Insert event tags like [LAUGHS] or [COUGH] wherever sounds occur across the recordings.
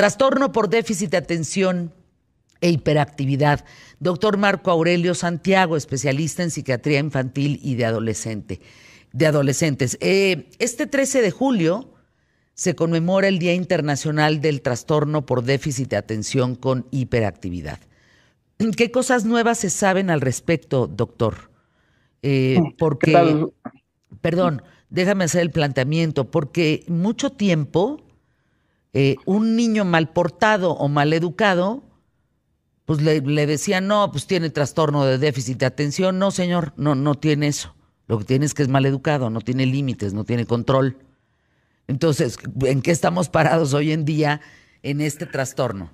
Trastorno por déficit de atención e hiperactividad. Doctor Marco Aurelio Santiago, especialista en psiquiatría infantil y de adolescente, de adolescentes. Eh, este 13 de julio se conmemora el Día Internacional del Trastorno por déficit de atención con hiperactividad. [CLEARS THROAT] ¿Qué cosas nuevas se saben al respecto, doctor? Eh, porque, perdón, déjame hacer el planteamiento, porque mucho tiempo eh, un niño mal portado o mal educado, pues le, le decían, no, pues tiene trastorno de déficit de atención. No, señor, no, no tiene eso. Lo que tiene es que es mal educado, no tiene límites, no tiene control. Entonces, ¿en qué estamos parados hoy en día en este trastorno?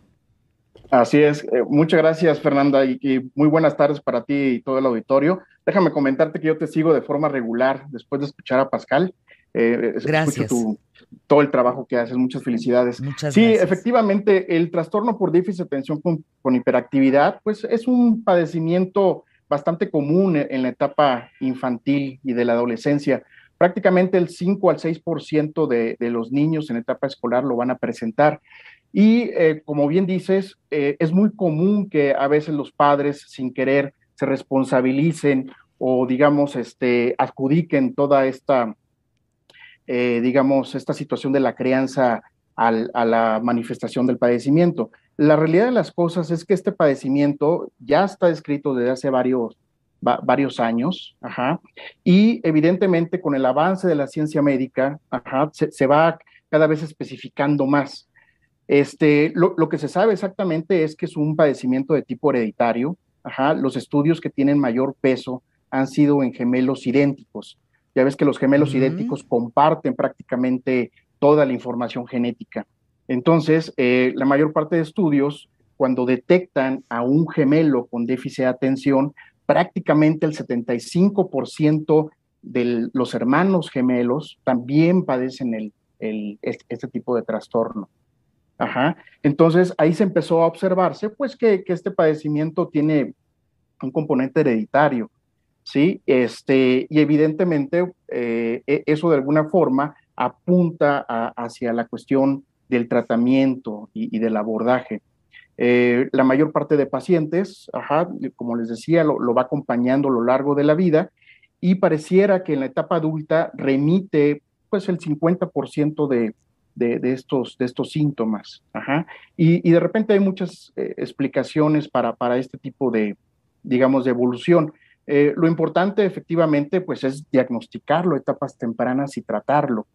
Así es. Eh, muchas gracias, Fernanda, y, muy buenas tardes para ti y todo el auditorio. Déjame comentarte que yo te sigo de forma regular después de escuchar a Pascal. Eh, gracias. todo el trabajo que haces. Muchas felicidades. sí, efectivamente, el trastorno por déficit de atención con, hiperactividad, pues es un padecimiento bastante común en la etapa infantil y de la adolescencia. Prácticamente el 5 al 6% de, de los niños en etapa escolar lo van a presentar. Y eh, como bien dices, eh, es muy común que a veces los padres sin querer se responsabilicen o digamos, este, adjudiquen toda esta, eh, digamos, esta situación de la crianza a la manifestación del padecimiento. La realidad de las cosas es que este padecimiento ya está descrito desde hace varios, varios años, ajá, y evidentemente con el avance de la ciencia médica, ajá, se, se va cada vez especificando más. Este, lo, que se sabe exactamente es que es un padecimiento de tipo hereditario. Ajá, los estudios que tienen mayor peso han sido en gemelos idénticos. Ya ves que los gemelos idénticos comparten prácticamente toda la información genética. Entonces, eh, la mayor parte de estudios, cuando detectan a un gemelo con déficit de atención, prácticamente el 75% de los hermanos gemelos también padecen el, este tipo de trastorno. Ajá. Entonces ahí se empezó a observarse pues que, este padecimiento tiene un componente hereditario, ¿sí? Este, y evidentemente eh, e, eso de alguna forma apunta hacia la cuestión del tratamiento y, del abordaje. Eh, la mayor parte de pacientes, ajá, como les decía, lo, va acompañando a lo largo de la vida y pareciera que en la etapa adulta remite pues el 50% de, de, estos, de estos síntomas. Ajá. Y, de repente hay muchas eh, explicaciones para, para este tipo de, digamos, de evolución. Eh, lo importante efectivamente pues es diagnosticarlo etapas tempranas y tratarlo,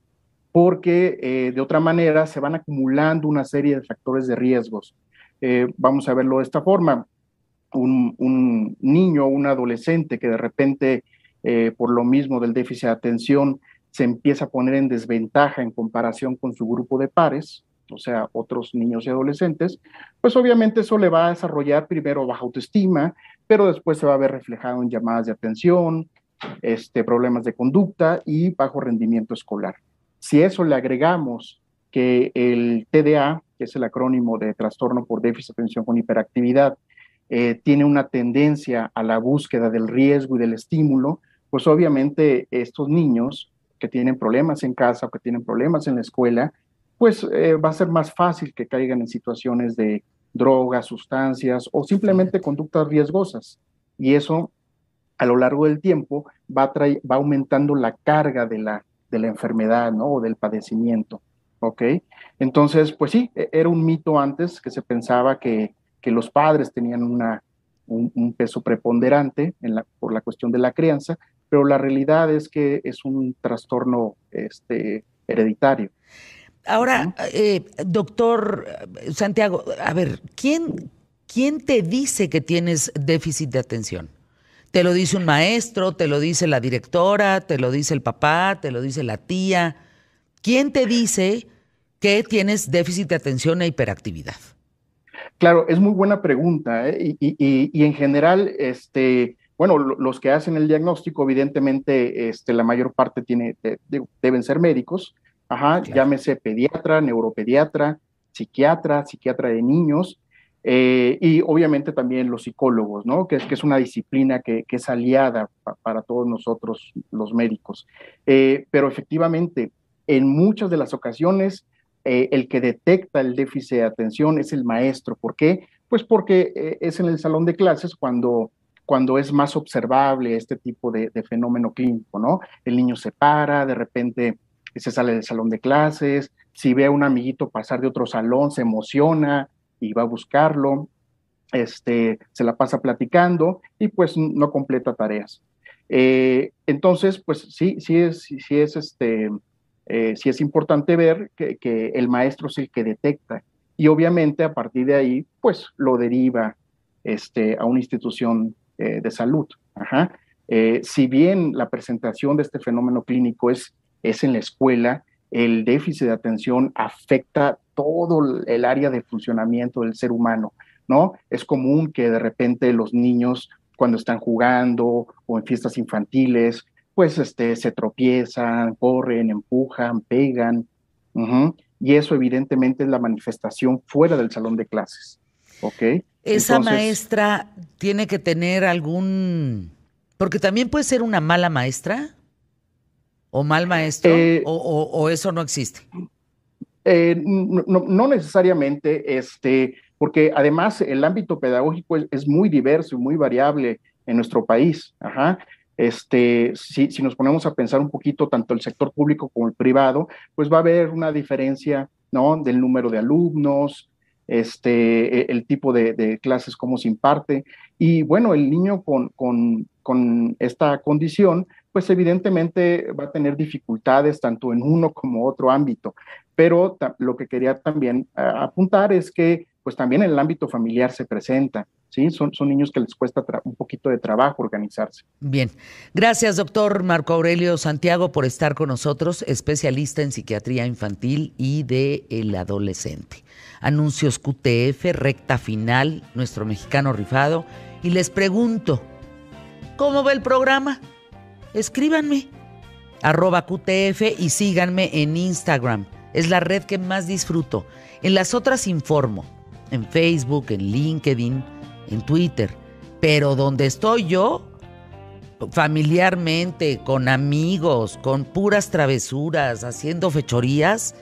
porque eh, de otra manera se van acumulando una serie de factores de riesgos. vamos a verlo de esta forma. Un, un niño o un adolescente que de repente, por lo mismo del déficit de atención, se empieza a poner en desventaja en comparación con su grupo de pares, o sea, otros niños y adolescentes, pues obviamente eso le va a desarrollar primero baja autoestima, pero después se va a ver reflejado en llamadas de atención, este, problemas de conducta y bajo rendimiento escolar. Si eso le agregamos que el TDA, que es el acrónimo de trastorno por déficit de atención con hiperactividad, eh, tiene una tendencia a la búsqueda del riesgo y del estímulo, pues obviamente estos niños que tienen problemas en casa o que tienen problemas en la escuela, pues eh, va a ser más fácil que caigan en situaciones de drogas, sustancias o simplemente conductas riesgosas. Y eso a lo largo del tiempo va, va aumentando la carga de la, de la enfermedad ¿no? o del padecimiento. ¿Ok? Entonces, pues sí, e, era un mito antes que se pensaba que, que los padres tenían una, un, peso preponderante en la, por la cuestión de la crianza, pero la realidad es que es un trastorno este, hereditario. Ahora, eh, doctor Santiago, a ver, ¿quién, ¿quién te dice que tienes déficit de atención? ¿Te lo dice un maestro? ¿Te lo dice la directora? ¿Te lo dice el papá? ¿Te lo dice la tía? ¿Quién te dice que tienes déficit de atención e hiperactividad? Claro, es muy buena pregunta ¿eh? y, y, en general, este, bueno, los que hacen el diagnóstico, evidentemente, este, la mayor parte tiene, deben ser médicos, ajá, llámese pediatra, neuropediatra, psiquiatra, psiquiatra de niños, eh, y obviamente también los psicólogos, ¿no? Que es, que es una disciplina que, es aliada para todos nosotros, los médicos. Eh, pero efectivamente, en muchas de las ocasiones, eh, el que detecta el déficit de atención es el maestro. ¿Por qué? Pues porque es en el salón de clases cuando, cuando es más observable este tipo de, fenómeno clínico, ¿no? El niño se para, de repente se sale del salón de clases, si ve a un amiguito pasar de otro salón, se emociona y va a buscarlo, este, se la pasa platicando y pues no completa tareas. Eh, entonces, pues sí, sí es, sí es este, eh, sí es importante ver que, el maestro es el que detecta y obviamente a partir de ahí, pues lo deriva este, a una institución eh, de salud. si bien la presentación de este fenómeno clínico es, es en la escuela, el déficit de atención afecta todo el área de funcionamiento del ser humano, ¿no? Es común que de repente los niños cuando están jugando o en fiestas infantiles, pues este, se tropiezan, corren, empujan, pegan. Y eso evidentemente es la manifestación fuera del salón de clases. ¿Ok? Esa maestra tiene que tener algún... Porque también puede ser una mala maestra o mal maestro, eh, o, eso no existe. Eh, no, necesariamente, este, porque además el ámbito pedagógico es, muy diverso y muy variable en nuestro país. Ajá. Este, si, si, nos ponemos a pensar un poquito tanto el sector público como el privado, pues va a haber una diferencia ¿no? del número de alumnos, este, e, el tipo de, clases, cómo se imparte. Y bueno, el niño con, con, con esta condición, pues evidentemente va a tener dificultades tanto en uno como otro ámbito. Pero lo que quería también apuntar es que pues también en el ámbito familiar se presenta. ¿sí? Son, son niños que les cuesta un poquito de trabajo organizarse. Bien. Gracias, doctor Marco Aurelio Santiago, por estar con nosotros, especialista en psiquiatría infantil y de el adolescente. Anuncios QTF, recta final, nuestro mexicano rifado. Y les pregunto, ¿cómo va el programa? Escríbanme. Arroba QTF y síganme en Instagram. Es la red que más disfruto. En las otras informo en Facebook, en LinkedIn, en Twitter. Pero donde estoy yo, familiarmente, con amigos, con puras travesuras, haciendo fechorías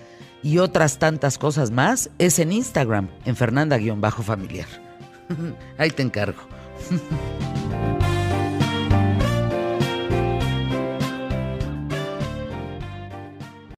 y otras tantas cosas más, es en Instagram, en Fernanda-familiar. [LAUGHS] Ahí te encargo. [LAUGHS]